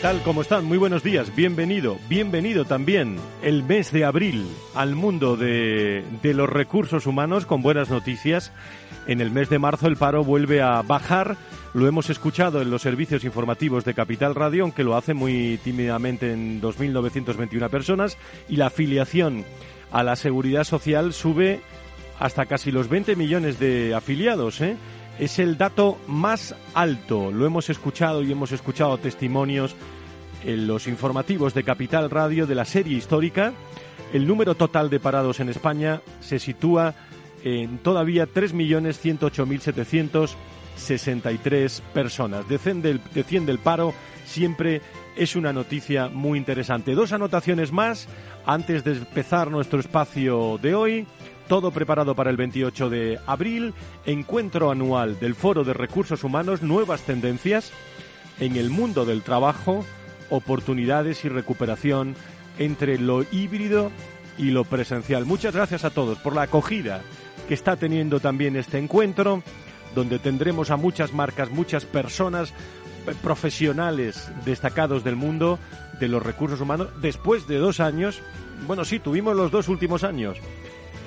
Tal? ¿Cómo están? Muy buenos días. Bienvenido, bienvenido también el mes de abril al mundo de, de, los recursos humanos con buenas noticias. En el mes de marzo el paro vuelve a bajar. Lo hemos escuchado en los servicios informativos de Capital Radio, aunque lo hace muy tímidamente en 2.921 personas. Y la afiliación a la seguridad social sube hasta casi los 20 millones de afiliados, ¿eh? Es el dato más alto. Lo hemos escuchado y hemos escuchado testimonios en los informativos de Capital Radio de la serie histórica. El número total de parados en España se sitúa en todavía 3.108.763 personas. Desciende el, desciende el paro, siempre es una noticia muy interesante. Dos anotaciones más antes de empezar nuestro espacio de hoy. Todo preparado para el 28 de abril, encuentro anual del Foro de Recursos Humanos, nuevas tendencias en el mundo del trabajo, oportunidades y recuperación entre lo híbrido y lo presencial. Muchas gracias a todos por la acogida que está teniendo también este encuentro, donde tendremos a muchas marcas, muchas personas profesionales destacados del mundo de los recursos humanos después de dos años. Bueno, sí, tuvimos los dos últimos años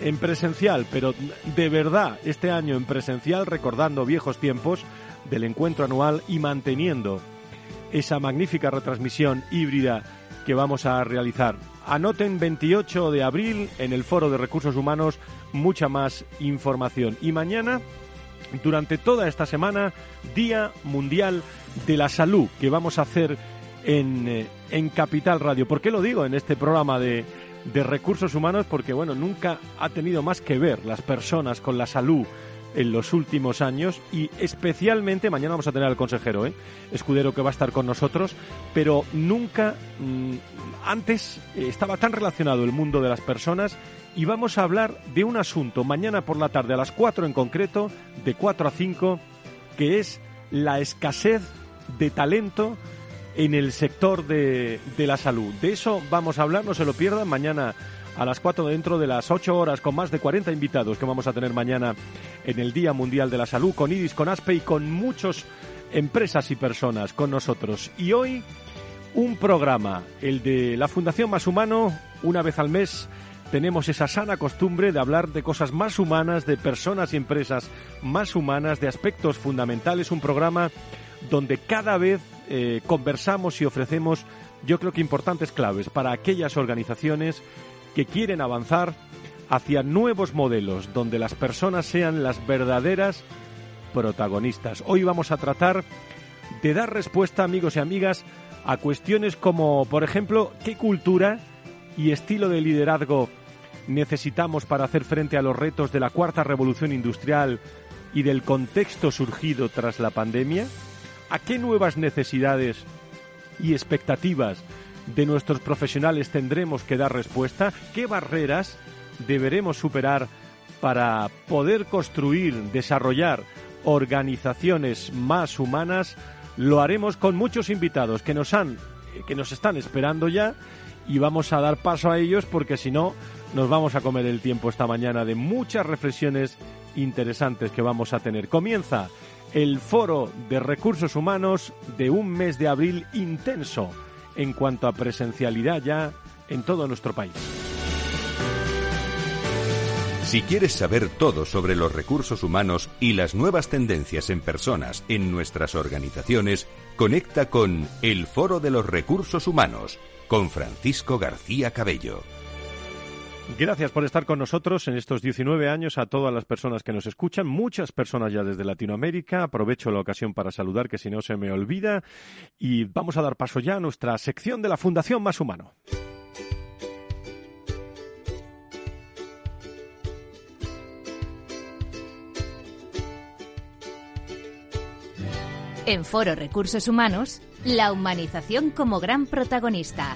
en presencial, pero de verdad este año en presencial, recordando viejos tiempos del encuentro anual y manteniendo esa magnífica retransmisión híbrida que vamos a realizar. Anoten 28 de abril en el Foro de Recursos Humanos mucha más información. Y mañana, durante toda esta semana, Día Mundial de la Salud, que vamos a hacer en, en Capital Radio. ¿Por qué lo digo en este programa de, de recursos humanos porque bueno, nunca ha tenido más que ver las personas con la salud en los últimos años y especialmente mañana vamos a tener al consejero, ¿eh? Escudero que va a estar con nosotros, pero nunca mmm, antes estaba tan relacionado el mundo de las personas y vamos a hablar de un asunto mañana por la tarde a las 4 en concreto, de 4 a 5, que es la escasez de talento en el sector de, de, la salud. De eso vamos a hablar, no se lo pierdan, mañana a las 4 dentro de las 8 horas con más de 40 invitados que vamos a tener mañana en el Día Mundial de la Salud, con IDIS, con ASPE y con muchas empresas y personas con nosotros. Y hoy un programa, el de la Fundación Más Humano, una vez al mes tenemos esa sana costumbre de hablar de cosas más humanas, de personas y empresas más humanas, de aspectos fundamentales, un programa donde cada vez eh, conversamos y ofrecemos, yo creo que importantes claves para aquellas organizaciones que quieren avanzar hacia nuevos modelos donde las personas sean las verdaderas protagonistas. Hoy vamos a tratar de dar respuesta, amigos y amigas, a cuestiones como, por ejemplo, qué cultura y estilo de liderazgo necesitamos para hacer frente a los retos de la cuarta revolución industrial y del contexto surgido tras la pandemia. ¿A qué nuevas necesidades y expectativas de nuestros profesionales tendremos que dar respuesta? ¿Qué barreras deberemos superar para poder construir, desarrollar organizaciones más humanas? Lo haremos con muchos invitados que nos han que nos están esperando ya y vamos a dar paso a ellos porque si no nos vamos a comer el tiempo esta mañana de muchas reflexiones interesantes que vamos a tener. Comienza el foro de recursos humanos de un mes de abril intenso en cuanto a presencialidad ya en todo nuestro país. Si quieres saber todo sobre los recursos humanos y las nuevas tendencias en personas en nuestras organizaciones, conecta con El Foro de los Recursos Humanos con Francisco García Cabello. Gracias por estar con nosotros en estos 19 años a todas las personas que nos escuchan, muchas personas ya desde Latinoamérica. Aprovecho la ocasión para saludar, que si no se me olvida, y vamos a dar paso ya a nuestra sección de la Fundación Más Humano. En Foro Recursos Humanos, la humanización como gran protagonista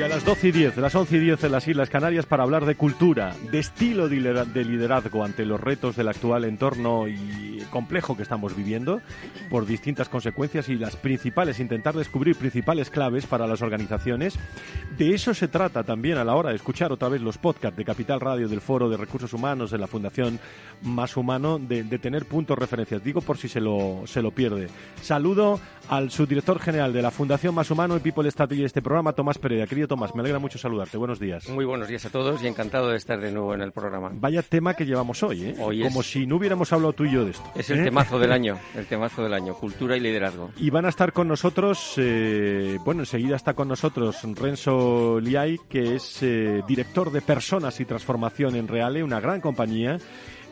Y a las 12 y 10, las 11 y 10 en las Islas Canarias para hablar de cultura, de estilo de liderazgo ante los retos del actual entorno y complejo que estamos viviendo por distintas consecuencias y las principales, intentar descubrir principales claves para las organizaciones. De eso se trata también a la hora de escuchar otra vez los podcasts de Capital Radio, del Foro de Recursos Humanos, de la Fundación Más Humano, de, tener puntos referencias. Digo por si se lo, se lo pierde. Saludo al subdirector general de la Fundación Más Humano y People Strategy de este programa, Tomás Pereira. Querido Tomás, me alegra mucho saludarte. Buenos días. Muy buenos días a todos y encantado de estar de nuevo en el programa. Vaya tema que llevamos hoy, ¿eh? Como si no hubiéramos hablado tú y yo de esto. Es el ¿eh? temazo del año, el temazo del año, cultura y liderazgo. Y van a estar con nosotros, eh, bueno, enseguida está con nosotros Renzo Liay, que es eh, director de personas y transformación en Reale, una gran compañía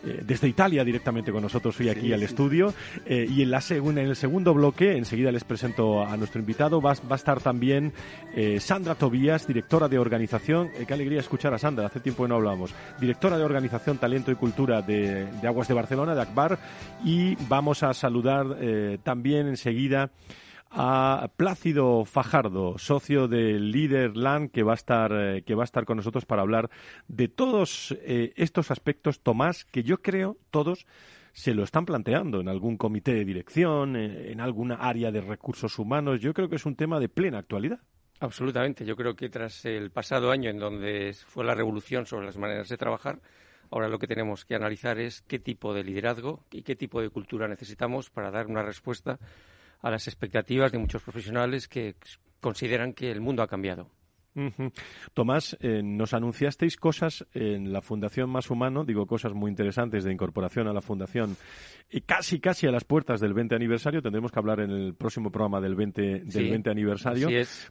eh, desde Italia directamente con nosotros hoy aquí al estudio. Eh, y en, la en el segundo bloque, enseguida les presento a nuestro invitado, va, va a estar también eh, Sandra Tobías, directora de organización. qué alegría escuchar a Sandra, hace tiempo que no hablamos. Directora de organización, talento y cultura de, de Aguas de Barcelona, de ACBAR. Y vamos a saludar también enseguida a Plácido Fajardo, socio de Leaderland, que va a estar, eh, que va a estar con nosotros para hablar de todos eh, estos aspectos, Tomás, que yo creo todos se lo están planteando en algún comité de dirección, en alguna área de recursos humanos. Yo creo que es un tema de plena actualidad. Absolutamente. Yo creo que tras el pasado año en donde fue la revolución sobre las maneras de trabajar, ahora lo que tenemos que analizar es qué tipo de liderazgo y qué tipo de cultura necesitamos para dar una respuesta a las expectativas de muchos profesionales que consideran que el mundo ha cambiado. Tomás, eh, nos anunciasteis cosas en la Fundación Más Humano, digo cosas muy interesantes de incorporación a la Fundación, y casi, casi a las puertas del 20 aniversario. Tendremos que hablar en el próximo programa del 20, del 20 aniversario.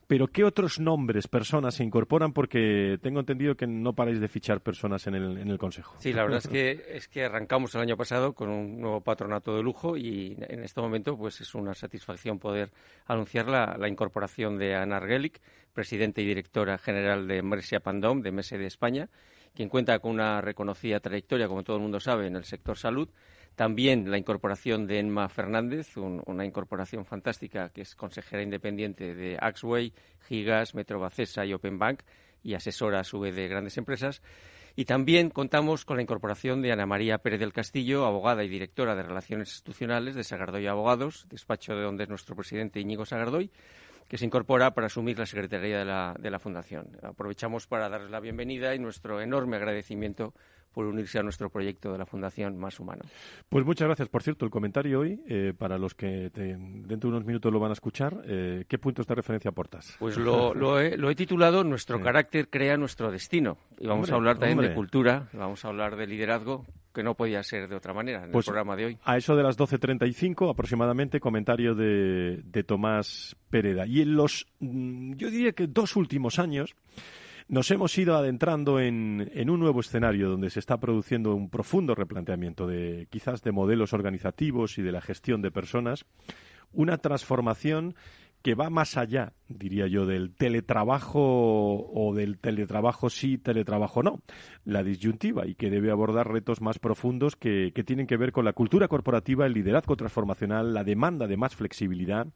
Pero, ¿qué otros nombres, personas se incorporan? Porque tengo entendido que no paráis de fichar personas en el, en el Consejo. Sí, la verdad es que, es que arrancamos el año pasado con un nuevo patronato de lujo y en este momento pues es una satisfacción poder anunciar la, la incorporación de Ana Argelic, presidente y directora general de Mercia Pandom, de MESE de España, quien cuenta con una reconocida trayectoria, como todo el mundo sabe, en el sector salud. También la incorporación de Enma Fernández, una incorporación fantástica que es consejera independiente de Axway, Gigas, Metrobacesa y Open Bank y asesora a su vez de grandes empresas. Y también contamos con la incorporación de Ana María Pérez del Castillo, abogada y directora de Relaciones Institucionales de Sagardoy Abogados, despacho de donde es nuestro presidente Íñigo Sagardoy, que se incorpora para asumir la Secretaría de la, de la Fundación. Aprovechamos para darles la bienvenida y nuestro enorme agradecimiento por unirse a nuestro proyecto de la Fundación Más Humano. Pues muchas gracias. Por cierto, el comentario hoy, eh, para los que dentro de unos minutos lo van a escuchar, eh, ¿qué puntos de referencia aportas? Pues lo, he, titulado Nuestro carácter crea nuestro destino. Y vamos a hablar también de cultura, vamos a hablar de liderazgo, que no podía ser de otra manera en el pues programa de hoy. A eso de las 12.35 aproximadamente, comentario de, de Tomás Pereda. Y en los, mm, yo diría que dos últimos años, nos hemos ido adentrando en, un nuevo escenario donde se está produciendo un profundo replanteamiento de quizás de modelos organizativos y de la gestión de personas, una transformación que va más allá, diría yo, del teletrabajo o del teletrabajo sí, teletrabajo no, la disyuntiva y que debe abordar retos más profundos que, que tienen que ver con la cultura corporativa, el liderazgo transformacional, la demanda de más flexibilidad,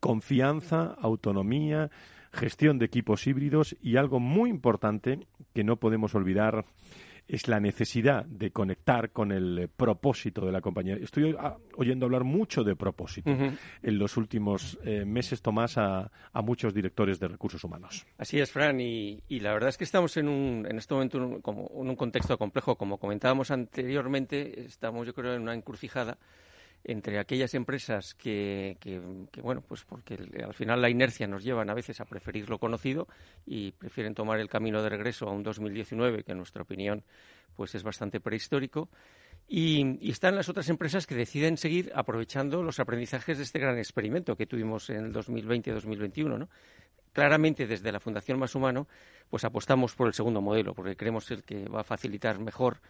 confianza, autonomía, gestión de equipos híbridos y algo muy importante que no podemos olvidar es la necesidad de conectar con el propósito de la compañía. Estoy ah, oyendo hablar mucho de propósito en los últimos eh, meses, Tomás, a, muchos directores de recursos humanos. Así es, Fran, y, la verdad es que estamos en, un, en este momento en un contexto complejo. Como comentábamos anteriormente, estamos, yo creo, en una encrucijada entre aquellas empresas que, bueno, pues porque al final la inercia nos llevan a veces a preferir lo conocido y prefieren tomar el camino de regreso a un 2019 que en nuestra opinión pues es bastante prehistórico. Y, y, están las otras empresas que deciden seguir aprovechando los aprendizajes de este gran experimento que tuvimos en el 2020-2021, ¿no? Claramente, desde la Fundación Más Humano, pues apostamos por el segundo modelo, porque creemos el que va a facilitar mejor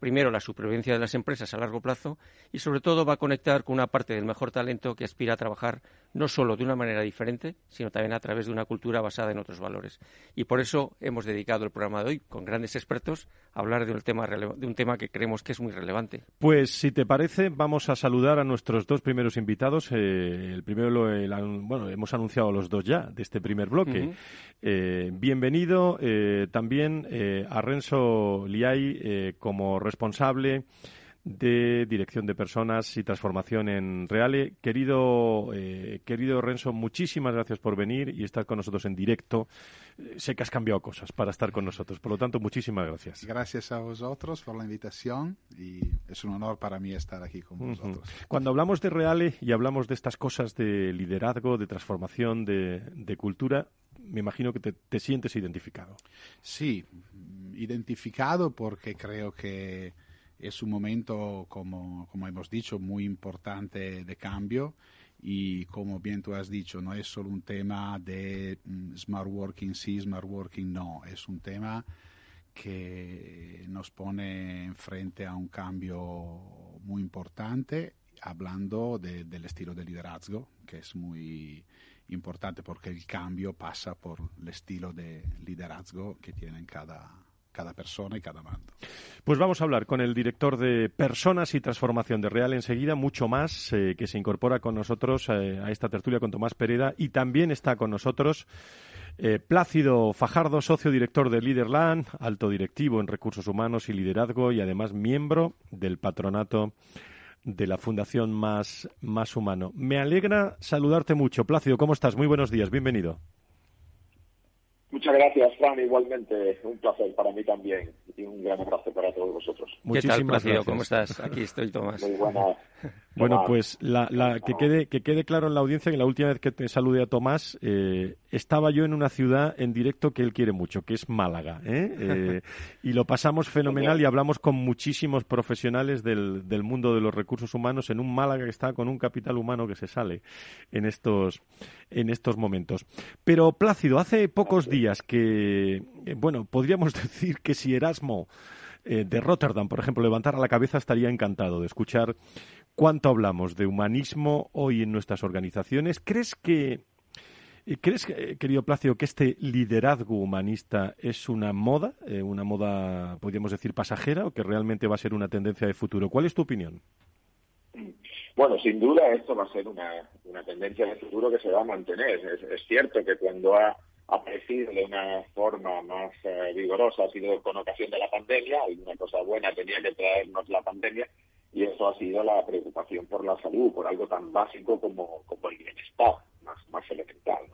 primero la supervivencia de las empresas a largo plazo y sobre todo va a conectar con una parte del mejor talento que aspira a trabajar no solo de una manera diferente, sino también a través de una cultura basada en otros valores. Y por eso hemos dedicado el programa de hoy con grandes expertos a hablar de un tema, de un tema que creemos que es muy relevante. Pues si te parece, vamos a saludar a nuestros dos primeros invitados. Eh, el primero, lo, bueno, hemos anunciado los dos ya de este primer bloque. Eh, bienvenido eh, también a Renzo Liay como responsable de Dirección de Personas y Transformación en Reale. Querido, eh, querido Renzo, muchísimas gracias por venir y estar con nosotros en directo. Eh, sé que has cambiado cosas para estar con nosotros, por lo tanto, muchísimas gracias. Gracias a vosotros por la invitación y es un honor para mí estar aquí con vosotros. Cuando hablamos de Reale y hablamos de estas cosas de liderazgo, de transformación, de, cultura, me imagino que te, te sientes identificado. Sí, identificado porque creo que es un momento, como, hemos dicho, muy importante de cambio. Y como bien tú has dicho, no es solo un tema de mm, smart working sí, smart working no, es un tema que nos pone frente a un cambio muy importante, hablando del estilo de liderazgo, que es muy importante porque el cambio pasa por el estilo de liderazgo que tienen cada, cada persona y cada mando. Pues vamos a hablar con el director de Personas y Transformación de Real enseguida, mucho más, eh, que se incorpora con nosotros eh, a esta tertulia con Tomás Pereda y también está con nosotros eh, Plácido Fajardo, socio director de Leaderland, alto directivo en recursos humanos y liderazgo y además miembro del patronato de la Fundación Más, Más Humano. Me alegra saludarte mucho. Plácido, ¿cómo estás? Muy buenos días, bienvenido. Muchas gracias, Fran. Igualmente, un placer para mí también. Y un gran abrazo para todos vosotros. Muchísimas gracias. ¿Cómo estás? Aquí estoy, Tomás. Muy buena. Bueno, pues la, que, quede, que quede claro en la audiencia que la última vez que te saludé a Tomás, eh, estaba yo en una ciudad en directo que él quiere mucho, que es Málaga. ¿eh? Eh, y lo pasamos fenomenal y hablamos con muchísimos profesionales del, del mundo de los recursos humanos en un Málaga que está con un capital humano que se sale en estos, en estos momentos. Pero Plácido, hace pocos días que, bueno, podríamos decir que si Erasmo de Rotterdam, por ejemplo, levantara la cabeza, estaría encantado de escuchar cuánto hablamos de humanismo hoy en nuestras organizaciones. ¿Crees que, eh, crees, eh, querido Placio, que este liderazgo humanista es una moda, eh, una moda, podríamos decir, pasajera, o que realmente va a ser una tendencia de futuro? ¿Cuál es tu opinión? Bueno, sin duda esto va a ser una, tendencia de futuro que se va a mantener. Es, cierto que cuando ha aparecido de una forma más vigorosa ha sido con ocasión de la pandemia, y una cosa buena tenía que traernos la pandemia, y eso ha sido la preocupación por la salud, por algo tan básico como, como el bienestar, más, más elemental.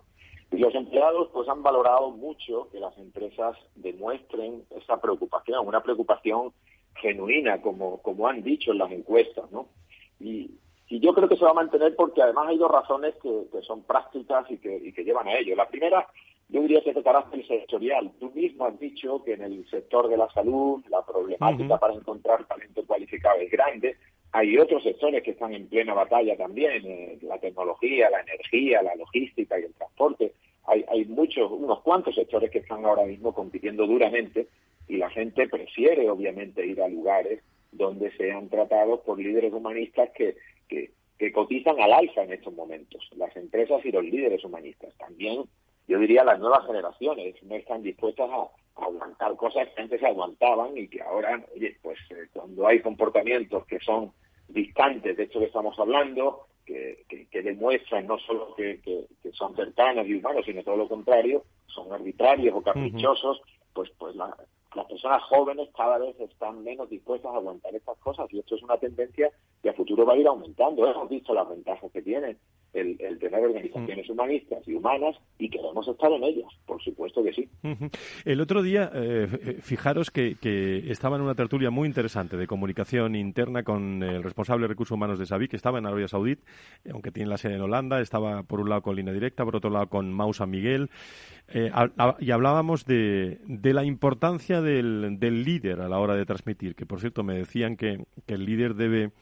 Y los empleados pues han valorado mucho que las empresas demuestren esa preocupación, una preocupación genuina, como, como han dicho en las encuestas, ¿no? Y, y yo creo que se va a mantener porque además hay dos razones que, que son prácticas y que, y que llevan a ello. La primera yo diría que es de carácter sectorial. Tú mismo has dicho que en el sector de la salud la problemática para encontrar talento cualificado es grande. Hay otros sectores que están en plena batalla también, eh, la tecnología, la energía, la logística y el transporte. Hay, hay muchos, unos cuantos sectores que están ahora mismo compitiendo duramente y la gente prefiere obviamente ir a lugares donde sean tratados por líderes humanistas que, que, que cotizan al alza en estos momentos, las empresas y los líderes humanistas. También yo diría las nuevas generaciones no están dispuestas a, aguantar cosas que antes aguantaban y que ahora, oye, pues eh, cuando hay comportamientos que son distantes de esto que estamos hablando, que, que, demuestran no solo que, que, son cercanas y humanos, sino todo lo contrario, son arbitrarios o caprichosos, pues, pues las personas jóvenes cada vez están menos dispuestas a aguantar estas cosas y esto es una tendencia que a futuro va a ir aumentando. Hemos visto las ventajas que tienen el, tener organizaciones humanistas y humanas y queremos estar en ellas, por supuesto que sí. El otro día, eh, fijaros que, estaba en una tertulia muy interesante de comunicación interna con el responsable de recursos humanos de Sabi, que estaba en Arabia Saudí, aunque tiene la sede en Holanda, estaba por un lado con línea directa, por otro lado con Mau San Miguel, eh, y hablábamos de, la importancia del, líder a la hora de transmitir, que por cierto me decían que el líder debe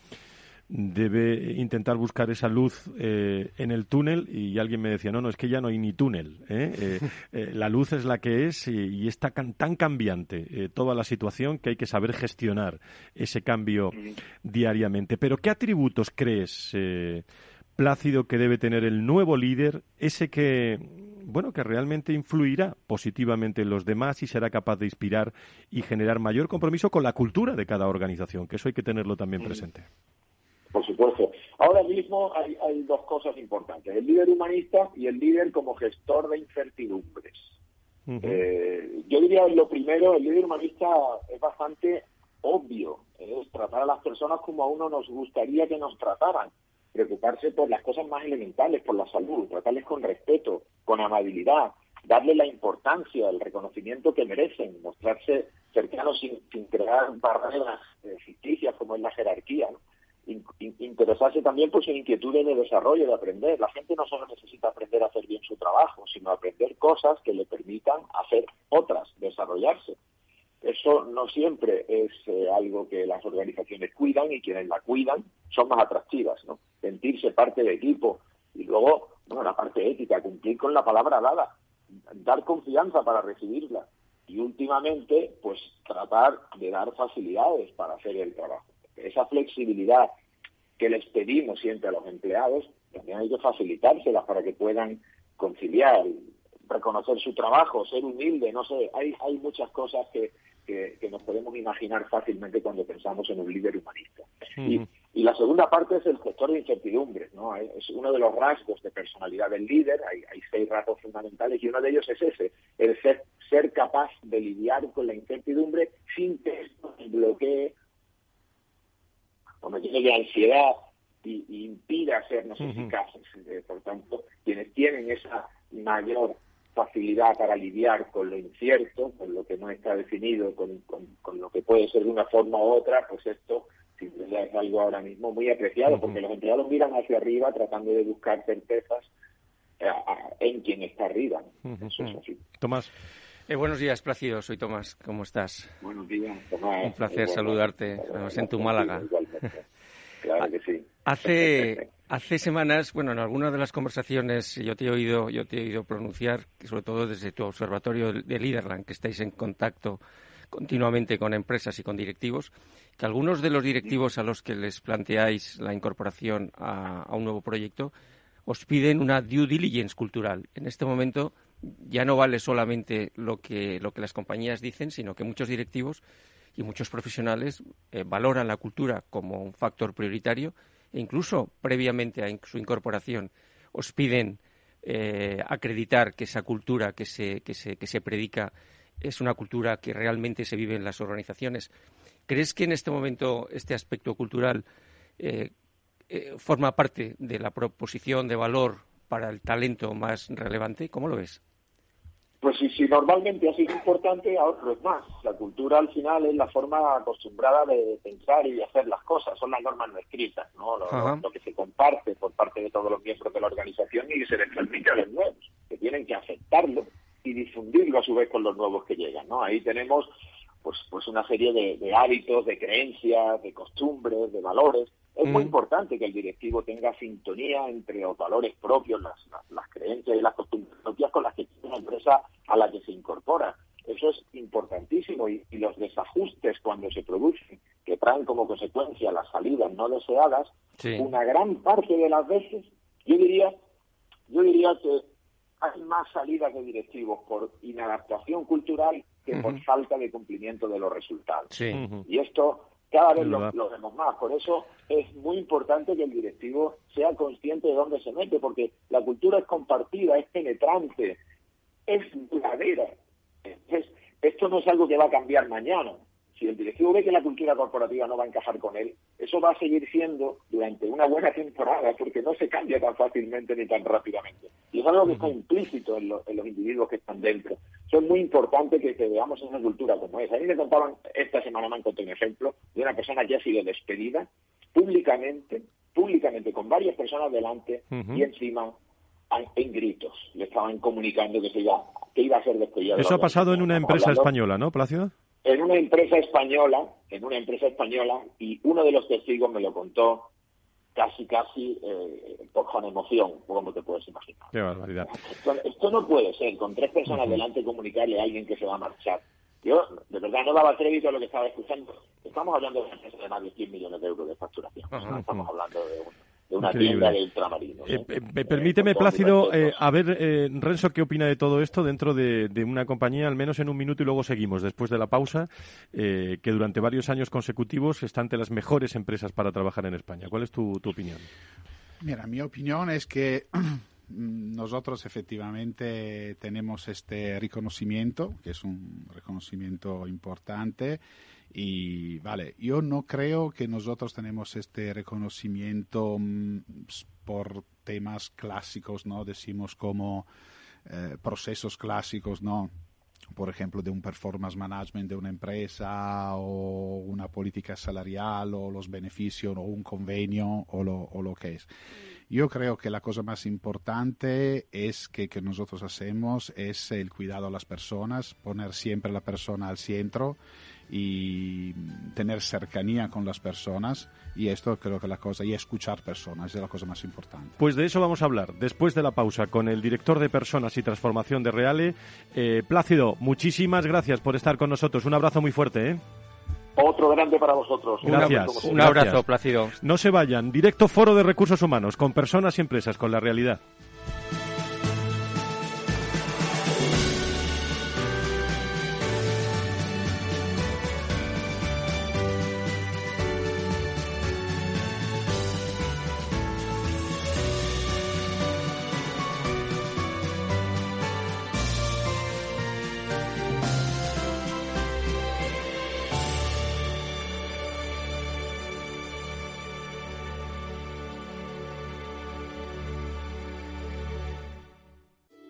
debe intentar buscar esa luz eh, en el túnel y alguien me decía, no, no, es que ya no hay ni túnel. ¿eh? Eh, la luz es la que es y, está tan cambiante toda la situación que hay que saber gestionar ese cambio diariamente. Pero ¿qué atributos crees, Plácido, que debe tener el nuevo líder, ese que, bueno, que realmente influirá positivamente en los demás y será capaz de inspirar y generar mayor compromiso con la cultura de cada organización? Que eso hay que tenerlo también presente. Por supuesto. Ahora mismo hay, dos cosas importantes, el líder humanista y el líder como gestor de incertidumbres. Eh, yo diría lo primero, el líder humanista es bastante obvio, es tratar a las personas como a uno nos gustaría que nos trataran, preocuparse por las cosas más elementales, por la salud, tratarles con respeto, con amabilidad, darle la importancia, el reconocimiento que merecen, mostrarse cercanos sin, crear barreras eh, ficticias como es la jerarquía. ¿no? Interesarse también por sus inquietudes de desarrollo, de aprender. La gente no solo necesita aprender a hacer bien su trabajo, sino aprender cosas que le permitan hacer otras, desarrollarse. Eso no siempre es eh, algo que las organizaciones cuidan y quienes la cuidan son más atractivas, ¿no? Sentirse parte de equipo y luego, bueno, la parte ética, cumplir con la palabra dada, dar confianza para recibirla y últimamente, pues tratar de dar facilidades para hacer el trabajo esa flexibilidad que les pedimos siempre a los empleados, también hay que facilitárselas para que puedan conciliar, reconocer su trabajo, ser humilde, no sé, hay, hay muchas cosas que, que, nos podemos imaginar fácilmente cuando pensamos en un líder humanista. y, y, la segunda parte es el sector de incertidumbres, ¿no? Es uno de los rasgos de personalidad del líder, hay, hay seis rasgos fundamentales y uno de ellos es ese, el ser, ser capaz de lidiar con la incertidumbre sin que esto bloquee tiene ansiedad y, y impide hacernos eficaces. Eh, por tanto, quienes tienen esa mayor facilidad para lidiar con lo incierto, con lo que no está definido, con, con, lo que puede ser de una forma u otra, pues esto es algo ahora mismo muy apreciado, porque los empleados miran hacia arriba tratando de buscar certezas eh, en quien está arriba. Eso es así. Tomás. Eh, buenos días, Plácido. Soy Tomás. ¿Cómo estás? Buenos días, Tomás. Un placer saludarte, además en tu Málaga. Claro que sí. Hace, hace semanas, bueno, en algunas de las conversaciones yo te he oído, yo te he oído pronunciar, sobre todo desde tu observatorio de Liderland, que estáis en contacto continuamente con empresas y con directivos, que algunos de los directivos a los que les planteáis la incorporación a, a un nuevo proyecto os piden una due diligence cultural. En este momento ya no vale solamente lo que, lo que las compañías dicen, sino que muchos directivos y muchos profesionales eh, valoran la cultura como un factor prioritario e incluso previamente a su incorporación os piden eh, acreditar que esa cultura que se, que, se, que se predica es una cultura que realmente se vive en las organizaciones. ¿Crees que en este momento este aspecto cultural eh, forma parte de la proposición de valor para el talento más relevante? ¿Cómo lo ves? Pues si, si normalmente ha sido importante, ahora es más. La cultura al final es la forma acostumbrada de pensar y de hacer las cosas, son las normas no escritas, ¿no? Lo, que se comparte por parte de todos los miembros de la organización y se les transmite a los nuevos, que tienen que aceptarlo y difundirlo a su vez con los nuevos que llegan, ¿no? Ahí tenemos pues, pues una serie de hábitos, de creencias, de costumbres, de valores es muy mm. importante que el directivo tenga sintonía entre los valores propios, las, las, creencias y las costumbres propias con las que una empresa a la que se incorpora. Eso es importantísimo y, los desajustes cuando se producen, que traen como consecuencia las salidas no deseadas, una gran parte de las veces, yo diría, yo diría que hay más salidas de directivos por inadaptación cultural que por falta de cumplimiento de los resultados. Y esto cada vez lo, vemos más. Por eso es muy importante que el directivo sea consciente de dónde se mete, porque la cultura es compartida, es penetrante, es duradera. esto no es algo que va a cambiar mañana. si el directivo ve que la cultura corporativa no va a encajar con él, eso va a seguir siendo durante una buena temporada, porque no se cambia tan fácilmente ni tan rápidamente. Y es algo que está implícito en, los individuos que están dentro. Eso es muy importante que, veamos una cultura como esa. A mí me contaban, esta semana me han contado un ejemplo de una persona que ha sido despedida públicamente, públicamente, con varias personas delante y encima en gritos. Le estaban comunicando que, se iba, que iba a ser despedida. Eso ha pasado en una empresa española, ¿no, Plácido? en una empresa española, en una empresa española, y uno de los testigos me lo contó casi, casi eh, con emoción, como te puedes imaginar. Qué barbaridad. Esto, no puede ser, con tres personas delante comunicarle a alguien que se va a marchar. Yo, de verdad, no daba crédito a lo que estaba escuchando. Estamos hablando de una empresa de más de 100 millones de euros de facturación. estamos hablando de un una tienda de ultramarinos. Eh, eh, permíteme, Plácido, eh, a ver, Renzo, ¿qué opina de todo esto dentro de, una compañía, al menos en un minuto y luego seguimos, después de la pausa, que durante varios años consecutivos está entre las mejores empresas para trabajar en España? ¿Cuál es tu, tu opinión? Mira, mi opinión es que nosotros efectivamente tenemos este reconocimiento, que es un reconocimiento importante, y vale, yo no creo que nosotros tenemos este reconocimiento mm, por temas clásicos, ¿no? Decimos como eh, procesos clásicos, ¿no? Por ejemplo, de un performance management de una empresa o una política salarial o los beneficios o un convenio o lo, o lo que es. Yo creo que la cosa más importante es que, nosotros hacemos es el cuidado a las personas, poner siempre la persona al centro y tener cercanía con las personas y esto creo que la cosa y escuchar personas es la cosa más importante. Pues de eso vamos a hablar después de la pausa con el director de personas y transformación de Reale, eh, Plácido. Muchísimas gracias por estar con nosotros. Un abrazo muy fuerte. ¿eh? Otro grande para vosotros. Gracias. Un abrazo, Plácido. No se vayan. Directo Foro de Recursos Humanos con personas y empresas, con la realidad.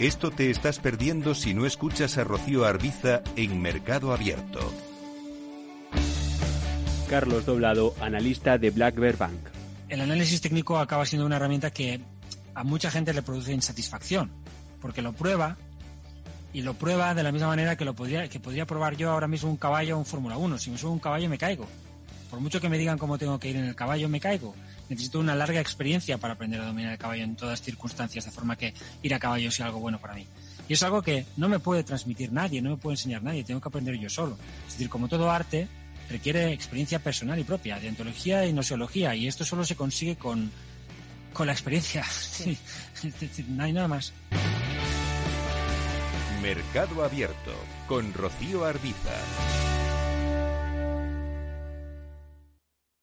Esto te estás perdiendo si no escuchas a Rocío Arbiza en Mercado Abierto. Carlos Doblado, analista de Black Bear Bank. El análisis técnico acaba siendo una herramienta que a mucha gente le produce insatisfacción, porque lo prueba y lo prueba de la misma manera que lo podría, que podría probar yo ahora mismo un caballo o un Fórmula 1. Si me subo un caballo me caigo. Por mucho que me digan cómo tengo que ir en el caballo, me caigo necesito una larga experiencia para aprender a dominar el caballo en todas circunstancias, de forma que ir a caballo sea algo bueno para mí. Y es algo que no me puede transmitir nadie, no me puede enseñar nadie, tengo que aprender yo solo. Es decir, como todo arte, requiere experiencia personal y propia, de antología y noseología, y esto solo se consigue con, con la experiencia. no hay nada más. Mercado Abierto con Rocío Arbiza.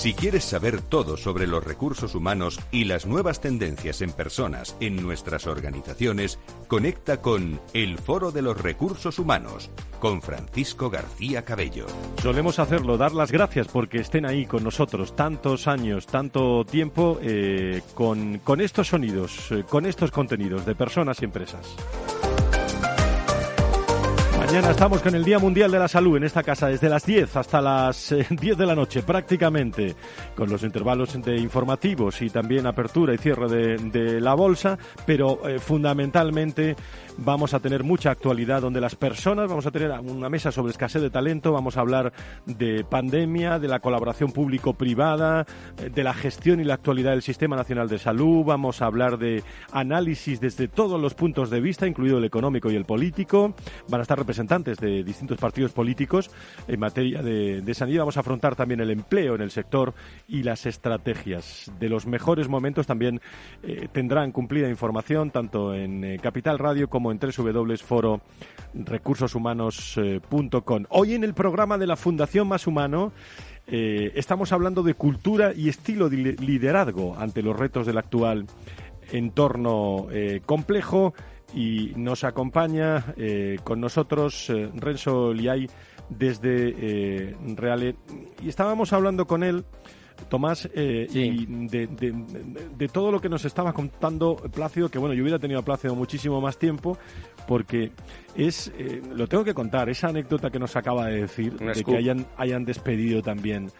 Si quieres saber todo sobre los recursos humanos y las nuevas tendencias en personas en nuestras organizaciones, conecta con El Foro de los Recursos Humanos con Francisco García Cabello. Solemos hacerlo, dar las gracias porque estén ahí con nosotros tantos años, tanto tiempo, eh, con, con estos sonidos, eh, con estos contenidos de personas y empresas. Mañana estamos con el Día Mundial de la Salud en esta casa desde las 10 hasta las 10 eh, de la noche prácticamente, con los intervalos de informativos y también apertura y cierre de, la bolsa, pero eh, fundamentalmente vamos a tener mucha actualidad donde las personas, vamos a tener una mesa sobre escasez de talento, vamos a hablar de pandemia, de la colaboración público-privada, eh, de la gestión y la actualidad del Sistema Nacional de Salud, vamos a hablar de análisis desde todos los puntos de vista, incluido el económico y el político, van a estar representantes de distintos partidos políticos en materia de, sanidad, vamos a afrontar también el empleo en el sector y las estrategias. De los mejores momentos también eh, tendrán cumplida información tanto en eh, Capital Radio como en www.fororecursoshumanos.com. Hoy en el programa de la Fundación Más Humano eh, estamos hablando de cultura y estilo de liderazgo ante los retos del actual entorno eh, complejo y nos acompaña eh, con nosotros Renzo Liay desde Reale y estábamos hablando con él Tomás, eh, y de, todo lo que nos estaba contando Plácido, que bueno, yo hubiera tenido a Plácido muchísimo más tiempo, porque es, eh, lo tengo que contar, esa anécdota que nos acaba de decir, de que hayan, hayan despedido también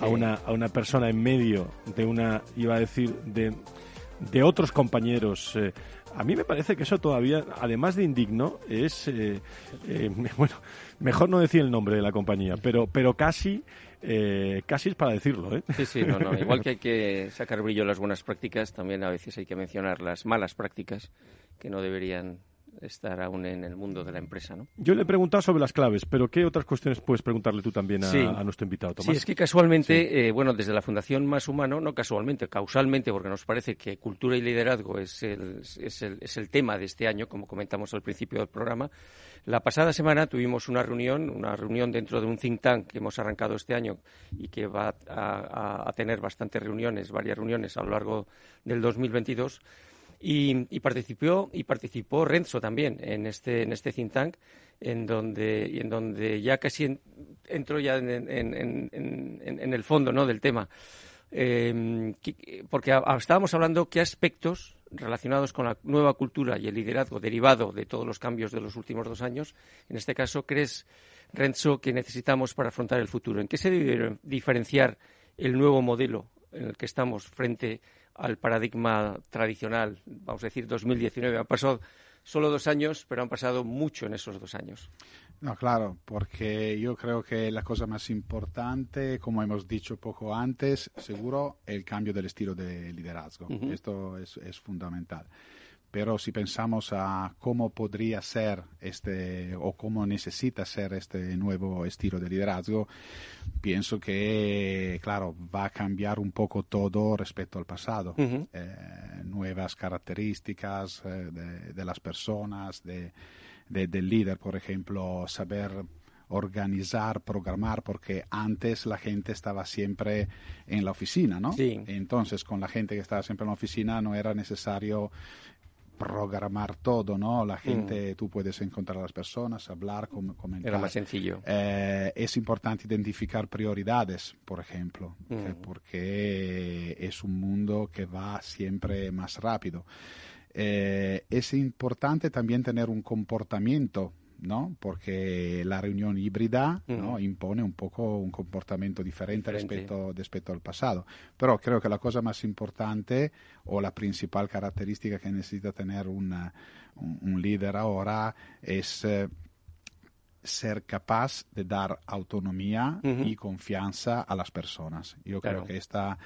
a, una, a una persona en medio de una, iba a decir, de, de otros compañeros. Eh, a mí me parece que eso todavía, además de indigno, es, bueno, mejor no decir el nombre de la compañía, pero, pero casi eh, casi es para decirlo. ¿eh? Sí, sí, no, no. Igual que hay que sacar brillo a las buenas prácticas, también a veces hay que mencionar las malas prácticas que no deberían estar aún en el mundo de la empresa. ¿no? Yo le he preguntado sobre las claves, pero ¿qué otras cuestiones puedes preguntarle tú también a, nuestro invitado, Tomás? Sí, es que casualmente, eh, bueno, desde la Fundación Más Humano, no casualmente, causalmente, porque nos parece que cultura y liderazgo es el, es el, es el tema de este año, como comentamos al principio del programa. La pasada semana tuvimos una reunión, una reunión dentro de un think tank que hemos arrancado este año y que va a, a tener bastantes reuniones, varias reuniones a lo largo del 2022 y, participó, y participó Renzo también en este, en este think tank, en donde, y en donde ya casi entró ya en, en, el fondo ¿no? del tema. Eh, porque estábamos hablando qué aspectos relacionados con la nueva cultura y el liderazgo derivado de todos los cambios de los últimos dos años, en este caso, crees, Renzo, que necesitamos para afrontar el futuro? ¿En qué se debe diferenciar el nuevo modelo en el que estamos frente al paradigma tradicional, vamos a decir 2019. Han pasado solo dos años, pero han pasado mucho en esos dos años. No, claro, porque yo creo que la cosa más importante, como hemos dicho poco antes, seguro el cambio del estilo de liderazgo. Esto es, es fundamental pero si pensamos a cómo podría ser este o cómo necesita ser este nuevo estilo de liderazgo, pienso que, claro, va a cambiar un poco todo respecto al pasado. Eh, nuevas características eh, de, las personas, de, del líder, por ejemplo, saber organizar, programar, porque antes la gente estaba siempre en la oficina, ¿no? Sí. Entonces, con la gente que estaba siempre en la oficina no era necesario programar todo, ¿no? La gente, mm. tú puedes encontrar a las personas, hablar, comentar. Era más sencillo. Eh, es importante identificar prioridades, por ejemplo, mm. porque es un mundo que va siempre más rápido. Eh, es importante también tener un comportamiento ¿no? Porque la reunión híbrida ¿no? impone un poco un comportamiento diferente, Respecto, respecto al pasado. Pero creo que la cosa más importante o la principal característica que necesita tener un, líder ahora es eh, ser capaz de dar autonomía y confianza a las personas. Yo creo que esta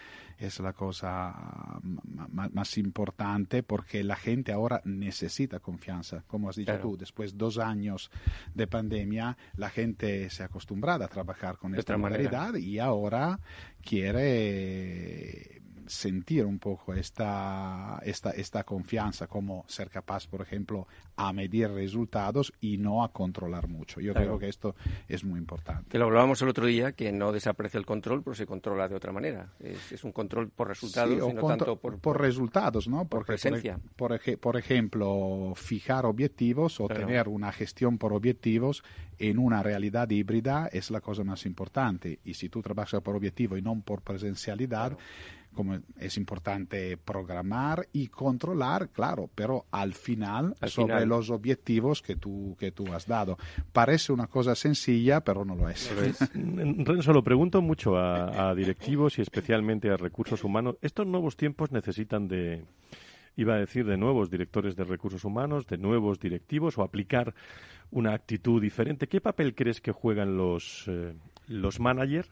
es la cosa más importante porque la gente ahora necesita confianza. Como has dicho tú, después de dos años de pandemia, la gente se ha acostumbrado a trabajar con esta modalidad y ahora quiere sentir un poco esta, esta, esta confianza, como ser capaz, por ejemplo, a medir resultados y no a controlar mucho. Yo creo que esto es muy importante. Que lo hablábamos el otro día, que no desaparece el control, pero se controla de otra manera. Es, un control por resultados y no tanto por, por, resultados, ¿no? Por presencia. Por, por, ejemplo, fijar objetivos o tener una gestión por objetivos en una realidad híbrida es la cosa más importante. Y si tú trabajas por objetivo y no por presencialidad, como es importante programar y controlar, claro, pero al final sobre los objetivos que tú, que tú has dado. Parece una cosa sencilla, pero no lo es. Renzo, lo pregunto mucho a, directivos y especialmente a recursos humanos. Estos nuevos tiempos necesitan de, iba a decir, de nuevos directores de recursos humanos, de nuevos directivos o aplicar una actitud diferente. ¿Qué papel crees que juegan los, eh, los managers?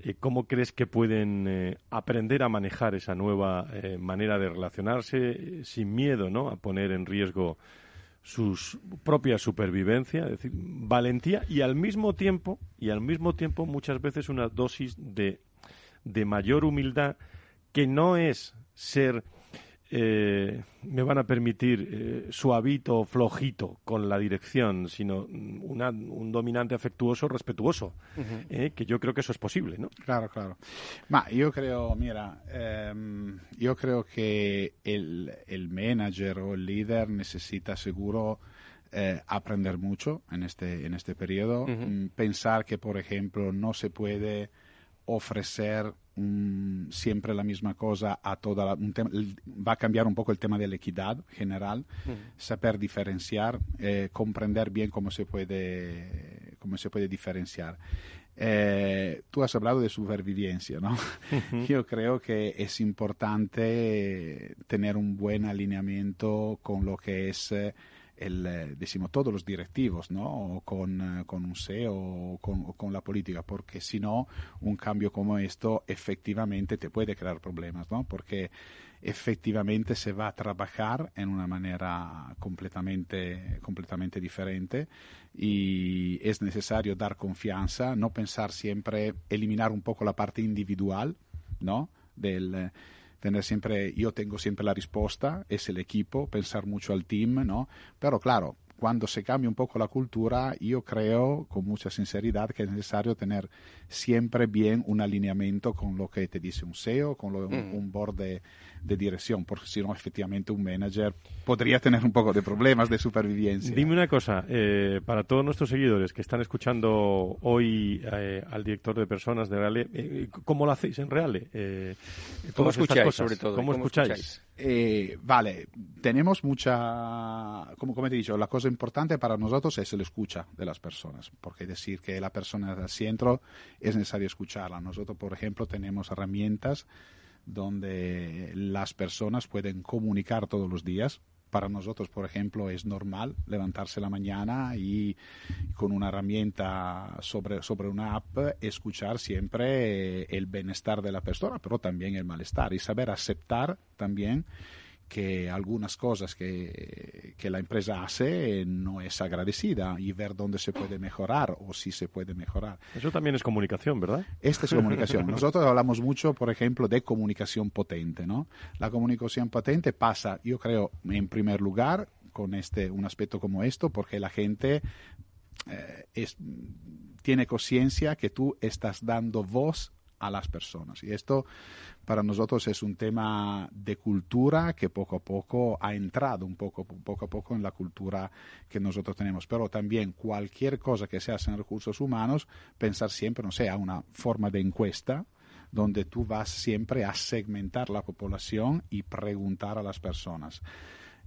Eh, ¿Cómo crees que pueden eh, aprender a manejar esa nueva eh, manera de relacionarse sin miedo ¿no? a poner en riesgo su propia supervivencia, es decir, valentía y al mismo tiempo, y al mismo tiempo muchas veces una dosis de, de mayor humildad que no es ser eh, me van a permitir eh, suavito, flojito con la dirección, sino un dominante afectuoso, respetuoso, eh, que yo creo que eso es posible, ¿no? Claro, claro. Ma, yo creo, mira, em, yo creo que el, el manager o el líder necesita seguro eh, aprender mucho en este, en este periodo, mm, pensar que, por ejemplo, no se puede ofrecer siempre la misma cosa a toda la, va a cambiar un poco el tema de la equidad general, saber diferenciar, eh, comprender bien cómo se puede, cómo se puede diferenciar. Eh, tú has hablado de supervivencia, ¿no? Yo creo que es importante tener un buen alineamiento con lo que es eh, el, eh, decimos, todos los directivos, ¿no? con, eh, con un CEO o con, con, la política, porque si no, un cambio como esto efectivamente te puede crear problemas, ¿no? Porque efectivamente se va a trabajar en una manera completamente, completamente diferente y es necesario dar confianza, no pensar siempre, eliminar un poco la parte individual, ¿no? Del, tener siempre, yo tengo siempre la respuesta, es el equipo, pensar mucho al team, ¿no? Pero claro, cuando se cambia un poco la cultura, yo creo con mucha sinceridad que es necesario tener siempre bien un alineamiento con lo que te dice un SEO, con lo, mm. un board de, de dirección, porque si no, efectivamente, un manager podría tener un poco de problemas de supervivencia. Dime una cosa, eh, para todos nuestros seguidores que están escuchando hoy eh, al director de personas de Reale, eh, ¿cómo lo hacéis en Reale? ¿Cómo escucháis, sobre todo? ¿Cómo, escucháis? vale, tenemos mucha, como, como te he dicho, la cosa importante para nosotros es el escucha de las personas, porque decir que la persona del centro es necesario escucharla. Nosotros, por ejemplo, tenemos herramientas donde las personas pueden comunicar todos los días. Para nosotros, por ejemplo, es normal levantarse la mañana y con una herramienta sobre, sobre una app escuchar siempre el bienestar de la persona, pero también el malestar y saber aceptar también que algunas cosas que, que, la empresa hace no es agradecida y ver dónde se puede mejorar o si se puede mejorar. Eso también es comunicación, ¿verdad? Esta es comunicación. Nosotros hablamos mucho, por ejemplo, de comunicación potente, ¿no? La comunicación potente pasa, yo creo, en primer lugar, con este, un aspecto como esto, porque la gente eh, es, tiene conciencia que tú estás dando voz a las personas. Y esto para nosotros es un tema de cultura que poco a poco ha entrado un poco, poco a poco en la cultura que nosotros tenemos. Pero también cualquier cosa que se hace en recursos humanos, pensar siempre, no sé, a una forma de encuesta donde tú vas siempre a segmentar la población y preguntar a las personas.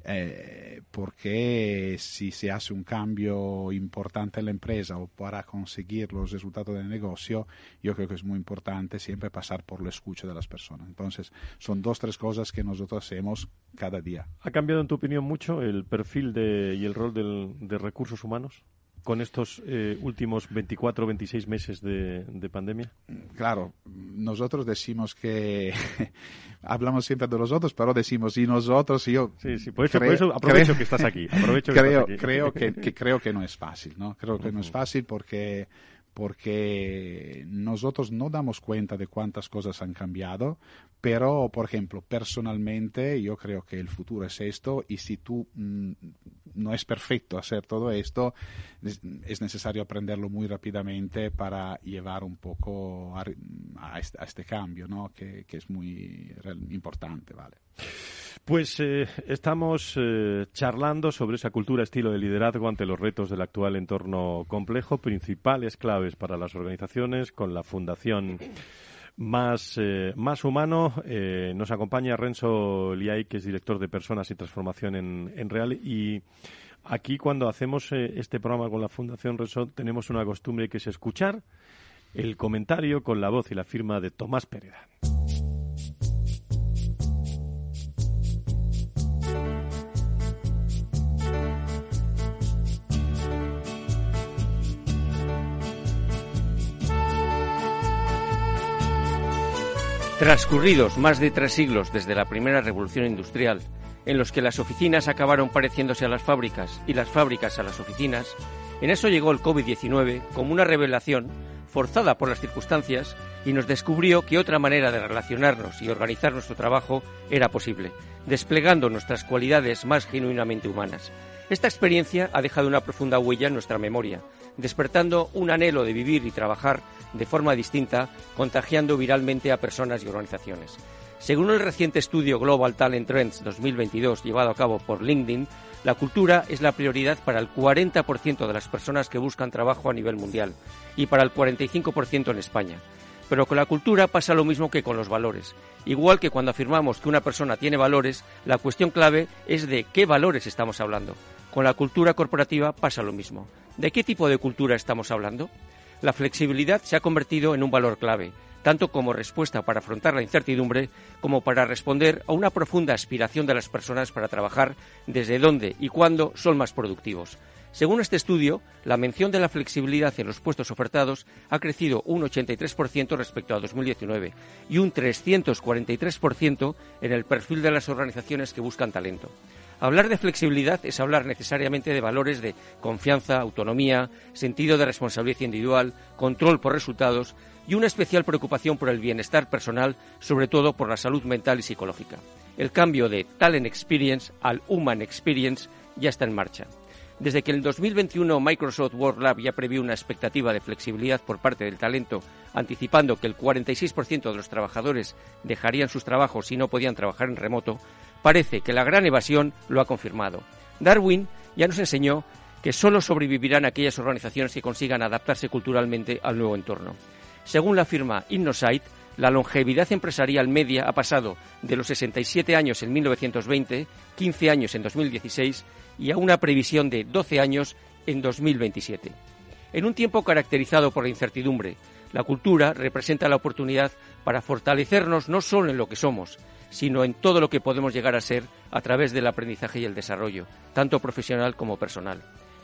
Eh, porque si se hace un cambio importante en la empresa o para conseguir los resultados del negocio, yo creo que es muy importante siempre pasar por la escucha de las personas. Entonces, son dos, tres cosas que nosotros hacemos cada día. ¿Ha cambiado, en tu opinión, mucho el perfil de, y el rol del, de recursos humanos? Con estos eh, últimos 24 o 26 meses de, pandemia? Claro, nosotros decimos que hablamos siempre de los otros, pero decimos y nosotros y yo. Sí, sí, por eso, aprovecho que estás aquí. Aprovecho creo, creo que, creo que no es fácil, ¿no? Creo que no es fácil porque porque nosotros no damos cuenta de cuántas cosas han cambiado, pero, por ejemplo, personalmente yo creo que el futuro es esto y si tú mm, no es perfecto hacer todo esto, es, necesario aprenderlo muy rápidamente para llevar un poco a, este, cambio, ¿no? que, es muy importante. ¿vale? Pues eh, estamos eh, charlando sobre esa cultura estilo de liderazgo ante los retos del actual entorno complejo, principales claves para las organizaciones, con la Fundación Más, eh, más Humano. nos acompaña Renzo Liay, que es director de Personas y Transformación en, en Real. Y aquí, cuando hacemos este programa con la Fundación Renzo, tenemos una costumbre que es escuchar el comentario con la voz y la firma de Tomás Pereda. Transcurridos más de tres siglos desde la primera revolución industrial, en los que las oficinas acabaron pareciéndose a las fábricas y las fábricas a las oficinas, en eso llegó el COVID-19 como una revelación forzada por las circunstancias y nos descubrió que otra manera de relacionarnos y organizar nuestro trabajo era posible, desplegando nuestras cualidades más genuinamente humanas. Esta experiencia ha dejado una profunda huella en nuestra memoria, despertando un anhelo de vivir y trabajar de forma distinta, contagiando viralmente a personas y organizaciones. Según el reciente estudio Global Talent Trends 2022 llevado a cabo por LinkedIn, la cultura es la prioridad para el 40% de las personas que buscan trabajo a nivel mundial y para el 45% en España. Pero con la cultura pasa lo mismo que con los valores. Igual que cuando afirmamos que una persona tiene valores, la cuestión clave es de qué valores estamos hablando. Con la cultura corporativa pasa lo mismo. ¿De qué tipo de cultura estamos hablando? La flexibilidad se ha convertido en un valor clave, tanto como respuesta para afrontar la incertidumbre como para responder a una profunda aspiración de las personas para trabajar desde dónde y cuándo son más productivos. Según este estudio, la mención de la flexibilidad en los puestos ofertados ha crecido un 83% respecto a 2019 y un 343% en el perfil de las organizaciones que buscan talento. Hablar de flexibilidad es hablar necesariamente de valores de confianza, autonomía, sentido de responsabilidad individual, control por resultados y una especial preocupación por el bienestar personal, sobre todo por la salud mental y psicológica. El cambio de Talent Experience al Human Experience ya está en marcha. Desde que en el 2021 Microsoft World Lab ya previó una expectativa de flexibilidad por parte del talento, anticipando que el 46% de los trabajadores dejarían sus trabajos si no podían trabajar en remoto, Parece que la gran evasión lo ha confirmado. Darwin ya nos enseñó que solo sobrevivirán aquellas organizaciones que consigan adaptarse culturalmente al nuevo entorno. Según la firma Innosight, la longevidad empresarial media ha pasado de los 67 años en 1920, 15 años en 2016 y a una previsión de 12 años en 2027. En un tiempo caracterizado por la incertidumbre, la cultura representa la oportunidad para fortalecernos no solo en lo que somos, sino en todo lo que podemos llegar a ser a través del aprendizaje y el desarrollo, tanto profesional como personal.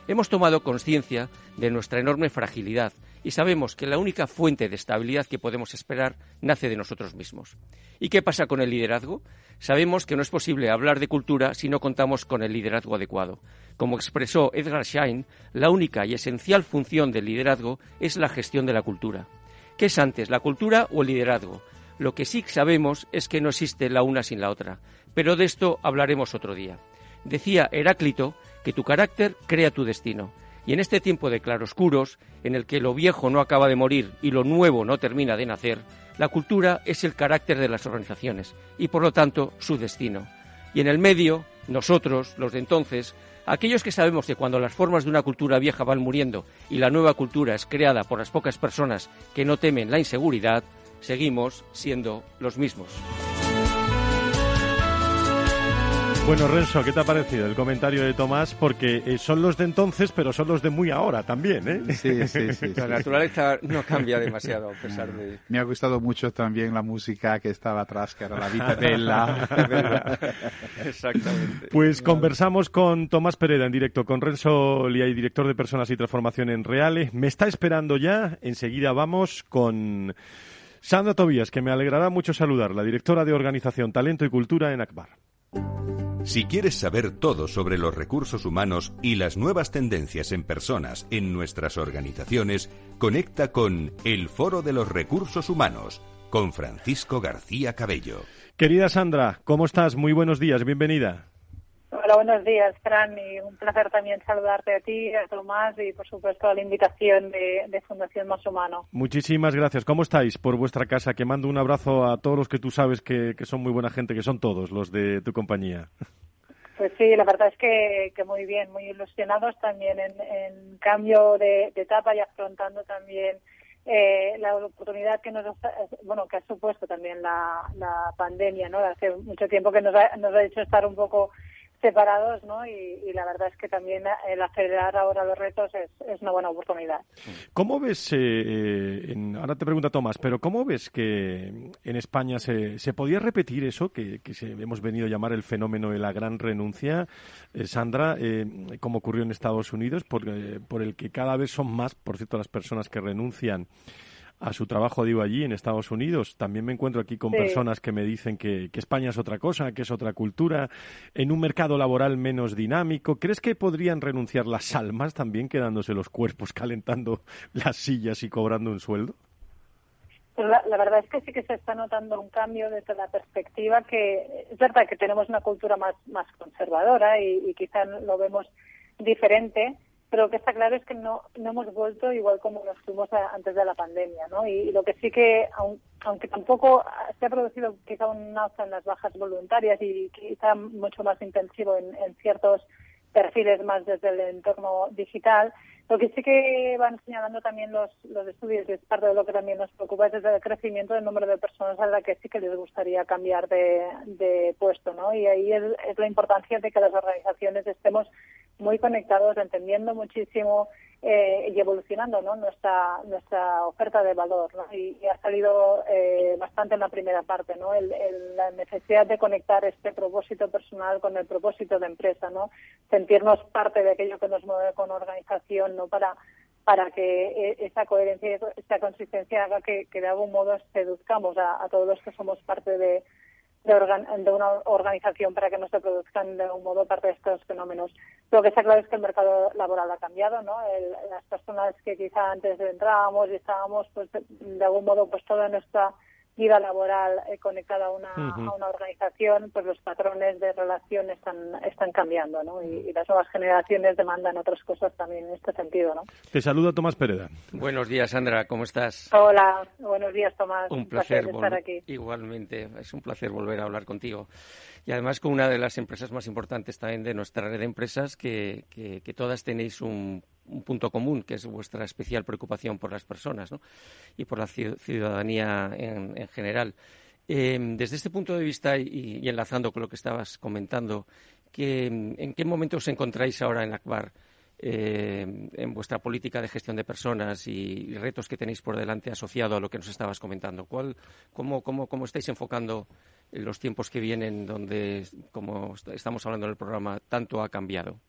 Hemos tomado conciencia de nuestra enorme fragilidad y sabemos que la única fuente de estabilidad que podemos esperar nace de nosotros mismos. ¿Y qué pasa con el liderazgo? Sabemos que no es posible hablar de cultura si no contamos con el liderazgo adecuado. Como expresó Edgar Schein, la única y esencial función del liderazgo es la gestión de la cultura. ¿Qué es antes, la cultura o el liderazgo? Lo que sí sabemos es que no existe la una sin la otra, pero de esto hablaremos otro día. Decía Heráclito que tu carácter crea tu destino, y en este tiempo de claroscuros, en el que lo viejo no acaba de morir y lo nuevo no termina de nacer, la cultura es el carácter de las organizaciones y por lo tanto su destino. Y en el medio, nosotros, los de entonces, aquellos que sabemos que cuando las formas de una cultura vieja van muriendo y la nueva cultura es creada por las pocas personas que no temen la inseguridad, seguimos siendo los mismos. Bueno, Renzo, ¿qué te ha parecido el comentario de Tomás? Porque eh, son los de entonces, pero son los de muy ahora también, ¿eh? Sí, sí, sí. La naturaleza no cambia demasiado, a pesar de... Me ha gustado mucho también la música que estaba atrás, que era la Vita Bella. Exactamente. Pues conversamos con Tomás Pereda en directo, con Renzo Liay, director de Personas y Transformación en Reale. Me está esperando ya, enseguida vamos con Sandra Tobías, que me alegrará mucho saludar, la directora de Organización, Talento y Cultura en ACBAR. Si quieres saber todo sobre los recursos humanos y las nuevas tendencias en personas en nuestras organizaciones, conecta con El Foro de los Recursos Humanos con Francisco García Cabello. Querida Sandra, ¿cómo estás? Muy buenos días, bienvenida. Hola, buenos días, Fran, y un placer también saludarte a ti, a Tomás y, por supuesto, a la invitación de, de, Fundación Más Humano. Muchísimas gracias. ¿Cómo estáis por vuestra casa? Que mando un abrazo a todos los que tú sabes que, que son muy buena gente, que son todos los de tu compañía. Pues sí, la verdad es que, que muy bien, muy ilusionados también en, en cambio de, de etapa y afrontando también eh, la oportunidad que nos bueno que ha supuesto también la, la pandemia no hace mucho tiempo que nos ha, nos ha hecho estar un poco separados, ¿no? Y, la verdad es que también el acelerar ahora los retos es, es una buena oportunidad. ¿Cómo ves, eh, en, ahora te pregunta Tomás, pero cómo ves que en España se, se podía repetir eso que, se, hemos venido a llamar el fenómeno de la gran renuncia, eh, Sandra, eh, como ocurrió en Estados Unidos, por, por el que cada vez son más, por cierto, las personas que renuncian a su trabajo, digo, allí en Estados Unidos. También me encuentro aquí con sí. personas que me dicen que, que, España es otra cosa, que es otra cultura, en un mercado laboral menos dinámico. ¿Crees que podrían renunciar las almas también quedándose los cuerpos, calentando las sillas y cobrando un sueldo? Pues la, la, verdad es que sí que se está notando un cambio desde la perspectiva que es verdad que tenemos una cultura más, más conservadora y, y quizá lo vemos diferente, pero lo que está claro es que no, no hemos vuelto igual como nos fuimos antes de la pandemia, ¿no? Y, lo que sí que, aun, aunque tampoco se ha producido quizá un alza en las bajas voluntarias y quizá mucho más intensivo en, ciertos perfiles más desde el entorno digital, lo que sí que van señalando también los, los estudios, y es parte de lo que también nos preocupa, es el crecimiento del número de personas a las que sí que les gustaría cambiar de, de puesto, ¿no? Y ahí es la importancia de que las organizaciones estemos muy conectados, entendiendo muchísimo eh, y evolucionando ¿no? nuestra nuestra oferta de valor. ¿no? Y, y, ha salido eh, bastante en la primera parte, ¿no? El, el, la necesidad de conectar este propósito personal con el propósito de empresa, ¿no? sentirnos parte de aquello que nos mueve con organización, no para para que esa coherencia y esa consistencia haga que, que de algún modo seduzcamos a, a todos los que somos parte de, de, organ, de, una organización para que no se produzcan de un modo parte de estos fenómenos. Lo que está claro es que el mercado laboral ha cambiado, ¿no? El, las personas que quizá antes entrábamos y estábamos, pues de, de algún modo, pues toda nuestra vida laboral eh, conectada a una, uh -huh. a una organización, pues los patrones de relación están, están cambiando, ¿no? Y, y, las nuevas generaciones demandan otras cosas también en este sentido, ¿no? Te saludo Tomás Pereda. Buenos días, Sandra, ¿cómo estás? Hola, buenos días, Tomás. Un placer, un placer estar aquí. Igualmente, es un placer volver a hablar contigo. Y además con una de las empresas más importantes también de nuestra red de empresas, que, que, que todas tenéis un un punto común, que es vuestra especial preocupación por las personas ¿no? y por la ciudadanía en, en general. Eh, desde este punto de vista y, enlazando con lo que estabas comentando, que, ¿en qué momento os encontráis ahora en ACBAR eh, en vuestra política de gestión de personas y, y, retos que tenéis por delante asociado a lo que nos estabas comentando? ¿Cuál, cómo, cómo, ¿Cómo estáis enfocando los tiempos que vienen donde, como estamos hablando en el programa, tanto ha cambiado?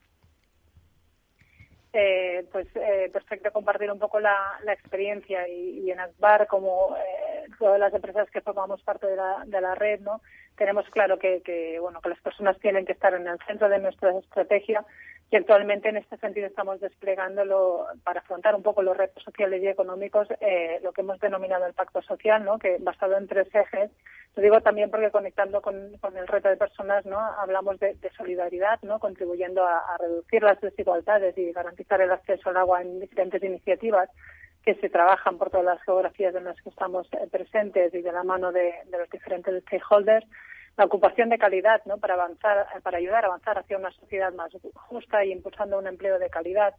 Eh, pues eh, perfecto compartir un poco la, la experiencia y, y, en Akbar, como eh, todas las empresas que formamos parte de la, de la red, ¿no? Tenemos claro que, que, bueno, que las personas tienen que estar en el centro de nuestra estrategia y actualmente en este sentido estamos desplegándolo para afrontar un poco los retos sociales y económicos, eh, lo que hemos denominado el pacto social, ¿no? que basado en tres ejes. Lo digo también porque conectando con, el reto de personas, ¿no? hablamos de, solidaridad, ¿no? contribuyendo a reducir las desigualdades y garantizar el acceso al agua en diferentes iniciativas que se trabajan por todas las geografías en las que estamos eh, presentes y de la mano de, los diferentes stakeholders la ocupación de calidad, ¿no? Para avanzar, para ayudar a avanzar hacia una sociedad más justa y impulsando un empleo de calidad,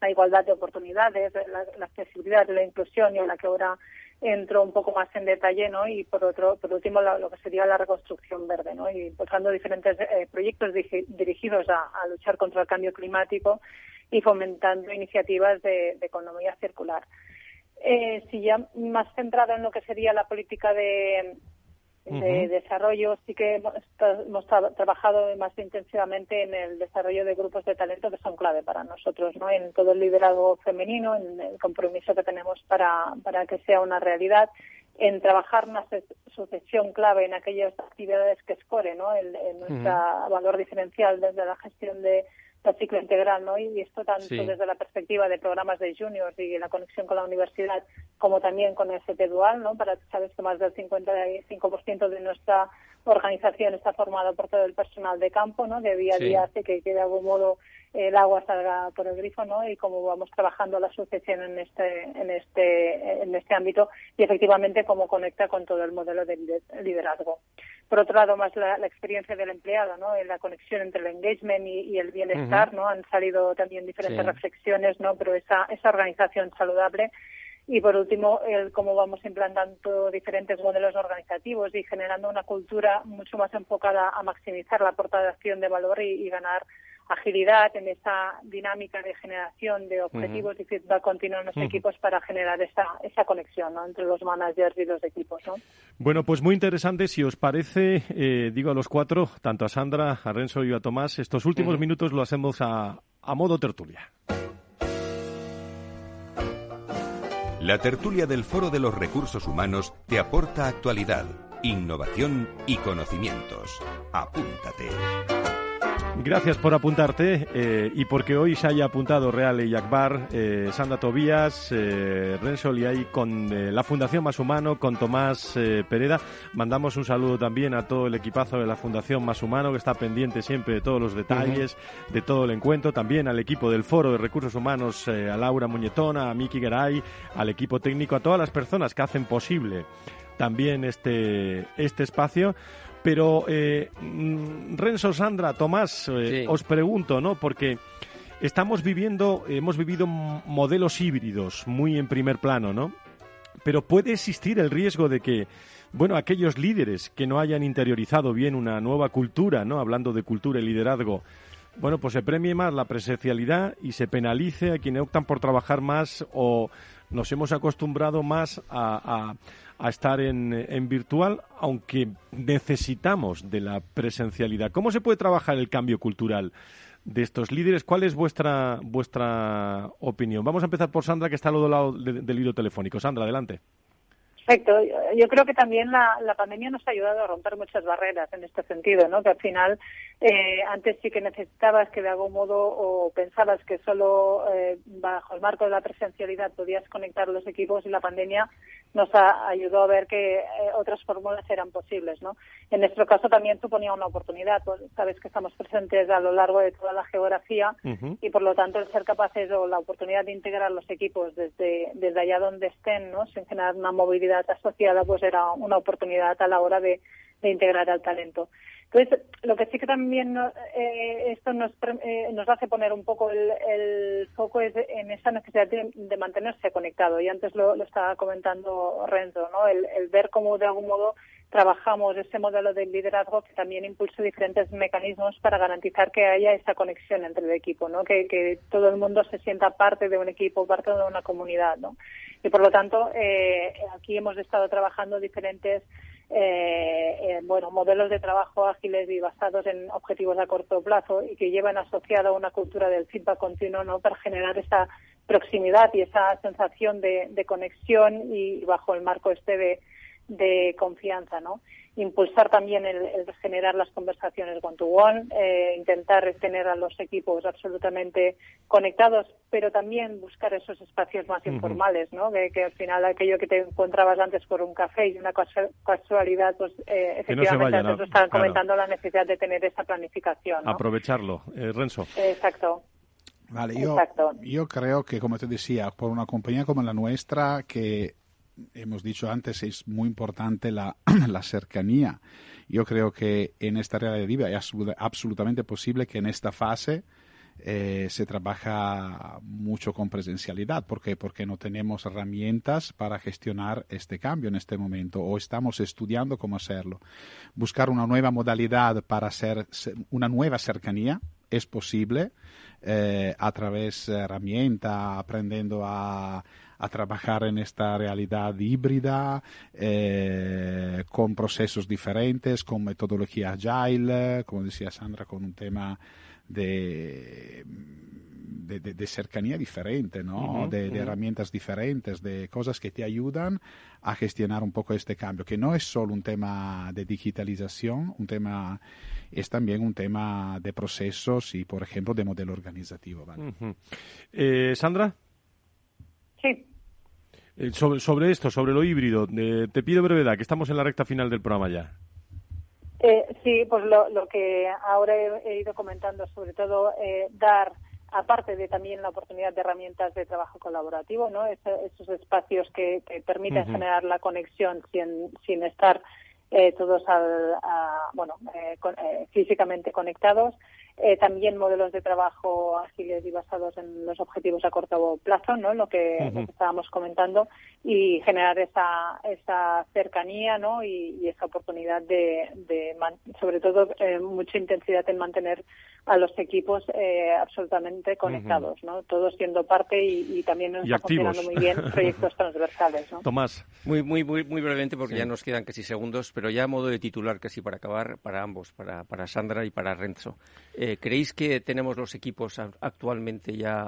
la igualdad de oportunidades, la, la accesibilidad, la inclusión y en la que ahora entró un poco más en detalle, ¿no? Y por otro, por último, lo, que sería la reconstrucción verde, ¿no? Y impulsando diferentes eh, proyectos dirigidos a, luchar contra el cambio climático y fomentando iniciativas de, economía circular. Eh, si ya más centrado en lo que sería la política de, de desarrollo. Sí que hemos, trabajado más intensivamente en el desarrollo de grupos de talento que son clave para nosotros, ¿no? En todo el liderazgo femenino, en el compromiso que tenemos para, para que sea una realidad, en trabajar una sucesión clave en aquellas actividades que score, ¿no? El, nuestro valor diferencial desde la gestión de el ciclo integral, ¿no? Y esto tanto desde la perspectiva de programas de juniors y la conexión con la universidad, como también con el FT Dual, ¿no? Para sabes que más del 55% de nuestra organización está formada por todo el personal de campo, ¿no? De día a día hace que, que de algún modo el agua salga por el grifo, ¿no? Y cómo vamos trabajando la sucesión en este, en este, en este ámbito y efectivamente cómo conecta con todo el modelo de liderazgo. Por otro lado, más la, experiencia del empleado, ¿no? En la conexión entre el engagement y, el bienestar, ¿no? Han salido también diferentes reflexiones, ¿no? Pero esa, esa organización saludable y por último, el cómo vamos implantando diferentes modelos organizativos y generando una cultura mucho más enfocada a maximizar la aportación de valor y ganar agilidad en esa dinámica de generación de objetivos y feedback continuo en los equipos para generar esa, esa conexión entre los managers y los equipos. ¿no? Bueno, pues muy interesante. Si os parece, eh, digo a los cuatro, tanto a Sandra, a Renzo y a Tomás, estos últimos minutos lo hacemos a, a modo tertulia. La tertulia del Foro de los Recursos Humanos te aporta actualidad, innovación y conocimientos. Apúntate. Gracias por apuntarte eh, y porque hoy se haya apuntado Real y Akbar, eh, Sandra Tobías, eh, Renzo Liay con eh, la Fundación Más Humano, con Tomás Pereda. Mandamos un saludo también a todo el equipazo de la Fundación Más Humano que está pendiente siempre de todos los detalles, de todo el encuentro. También al equipo del Foro de Recursos Humanos, a Laura Muñetona, a Miki Garay, al equipo técnico, a todas las personas que hacen posible también este, este espacio. Pero eh, mm, Renzo, Sandra, Tomás, eh, os pregunto, ¿no? Porque estamos viviendo, hemos vivido modelos híbridos muy en primer plano, ¿no? Pero puede existir el riesgo de que, bueno, aquellos líderes que no hayan interiorizado bien una nueva cultura, ¿no? Hablando de cultura y liderazgo, bueno, pues se premie más la presencialidad y se penalice a quienes optan por trabajar más o nos hemos acostumbrado más a, a, estar en, en, virtual, aunque necesitamos de la presencialidad. ¿Cómo se puede trabajar el cambio cultural de estos líderes? ¿Cuál es vuestra, vuestra opinión? Vamos a empezar por Sandra, que está al otro lado del hilo telefónico. Sandra, adelante. Perfecto. Yo creo que también la, la, pandemia nos ha ayudado a romper muchas barreras en este sentido, ¿no? Que al final eh, antes sí que necesitabas que de algún modo o pensabas que solo eh, bajo el marco de la presencialidad podías conectar los equipos y la pandemia nos ayudó a ver que eh, otras fórmulas eran posibles, ¿no? En nuestro caso también suponía una oportunidad. Pues, sabes que estamos presentes a lo largo de toda la geografía y por lo tanto el ser capaces o la oportunidad de integrar los equipos desde, desde allá donde estén, ¿no? Sin generar una movilidad asociada, pues era una oportunidad a la hora de, de integrar al talento. Entonces, lo que sí que también eh, esto nos, eh, nos hace poner un poco el, foco es en esa necesidad de, mantenerse conectado. Y antes lo, estaba comentando Renzo, ¿no? El, ver cómo de algún modo trabajamos ese modelo de liderazgo que también impulsa diferentes mecanismos para garantizar que haya esa conexión entre el equipo, ¿no? Que, que todo el mundo se sienta parte de un equipo, parte de una comunidad, ¿no? Y por lo tanto, eh, aquí hemos estado trabajando diferentes eh, eh, bueno, modelos de trabajo ágiles y basados en objetivos a corto plazo y que llevan asociado una cultura del feedback continuo ¿no? para generar esa proximidad y esa sensación de, de conexión y bajo el marco este de, de confianza, ¿no? impulsar también el, generar las conversaciones one-to-one, eh, intentar tener a los equipos absolutamente conectados, pero también buscar esos espacios más informales, ¿no? Que, al final aquello que te encontrabas antes por un café y una casualidad, pues eh, efectivamente antes estaban comentando la necesidad de tener esa planificación. Aprovecharlo. Eh, Renzo. Exacto. Vale, yo, yo creo que, como te decía, por una compañía como la nuestra, que hemos dicho antes, es muy importante la, la cercanía. Yo creo que en esta realidad es absolutamente posible que en esta fase eh, se trabaja mucho con presencialidad. ¿Por qué? Porque no tenemos herramientas para gestionar este cambio en este momento o estamos estudiando cómo hacerlo. Buscar una nueva modalidad para hacer una nueva cercanía es posible eh, a través de herramientas, aprendiendo a, trabajar en esta realidad híbrida, eh, con procesos diferentes, con metodología agile, como decía Sandra, con un tema de, de, cercanía diferente, ¿no? de, herramientas diferentes, de cosas que te ayudan a gestionar un poco este cambio, que no es solo un tema de digitalización, un tema es también un tema de procesos y, por ejemplo, de modelo organizativo. Eh, Sandra. Sí. Eh, sobre, sobre, esto, sobre lo híbrido, te pido brevedad, que estamos en la recta final del programa ya. Eh, sí, pues lo, lo que ahora he, ido comentando, sobre todo eh, dar, aparte de también la oportunidad de herramientas de trabajo colaborativo, ¿no? esos espacios que, permiten generar la conexión sin, sin estar eh, todos al, bueno, físicamente conectados. Eh, también modelos de trabajo ágiles y basados en los objetivos a corto plazo, ¿no? Lo que, estábamos comentando y generar esa, esa cercanía, ¿no? Y, esa oportunidad de, de sobre todo, eh, mucha intensidad en mantener a los equipos eh, absolutamente conectados, ¿no? Todos siendo parte y, también nos está funcionando muy bien proyectos transversales, ¿no? Tomás. Muy, muy, muy, muy brevemente porque ya nos quedan casi segundos, pero ya a modo de titular casi para acabar, para ambos, para, para Sandra y para Renzo. Eh, ¿Creéis que tenemos los equipos actualmente ya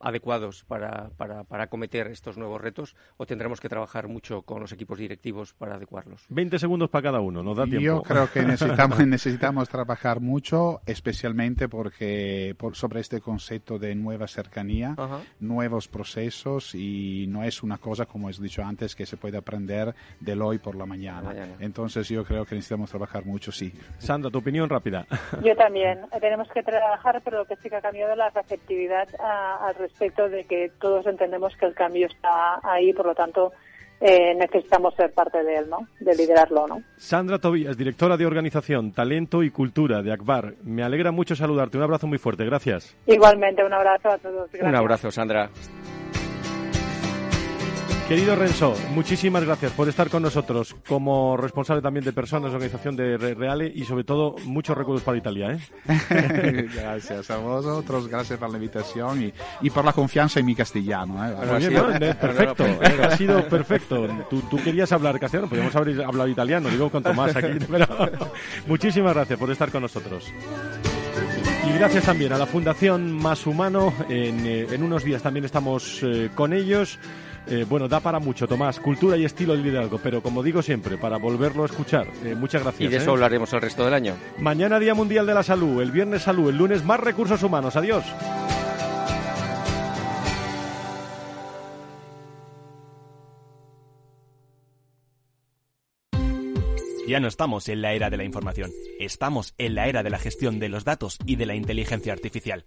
adecuados para, para, para acometer estos nuevos retos o tendremos que trabajar mucho con los equipos directivos para adecuarlos? 20 segundos para cada uno, nos da tiempo. Yo creo que necesitamos, necesitamos trabajar mucho, especialmente porque por, sobre este concepto de nueva cercanía, nuevos procesos y no es una cosa, como he dicho antes, que se puede aprender del hoy por la mañana. Entonces yo creo que necesitamos trabajar mucho, sí. Sandra, tu opinión rápida. Yo también tenemos que trabajar, pero lo que sí que ha cambiado es la receptividad al respecto de que todos entendemos que el cambio está ahí, por lo tanto eh, necesitamos ser parte de él, ¿no? De liderarlo, ¿no? Sandra Tobías, directora de Organización, Talento y Cultura de ACBAR. Me alegra mucho saludarte. Un abrazo muy fuerte. Gracias. Igualmente, un abrazo a todos. Un abrazo, Sandra. Querido Renzo, muchísimas gracias por estar con nosotros como responsable también de personas, organización de Reale y sobre todo muchos recuerdos para Italia. ¿eh? gracias a vosotros, gracias por la invitación y, y por la confianza en mi castellano. ¿eh? eh perfecto, ha sido perfecto. Tú, querías hablar castellano, podríamos haber hablado italiano, digo con Tomás aquí, pero muchísimas gracias por estar con nosotros. Y gracias también a la Fundación Más Humano. En, eh, en unos días también estamos con ellos. Eh, bueno, da para mucho, Tomás. Cultura y estilo de liderazgo, pero como digo siempre, para volverlo a escuchar. Eh, muchas gracias. Y de eso ¿eh? hablaremos el resto del año. Mañana Día Mundial de la Salud, el viernes Salud, el lunes más recursos humanos. Adiós. Ya no estamos en la era de la información, estamos en la era de la gestión de los datos y de la inteligencia artificial.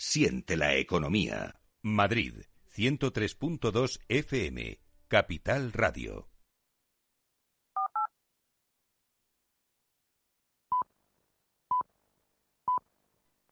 Siente la economía. Madrid, 103.2 FM. Capital Radio.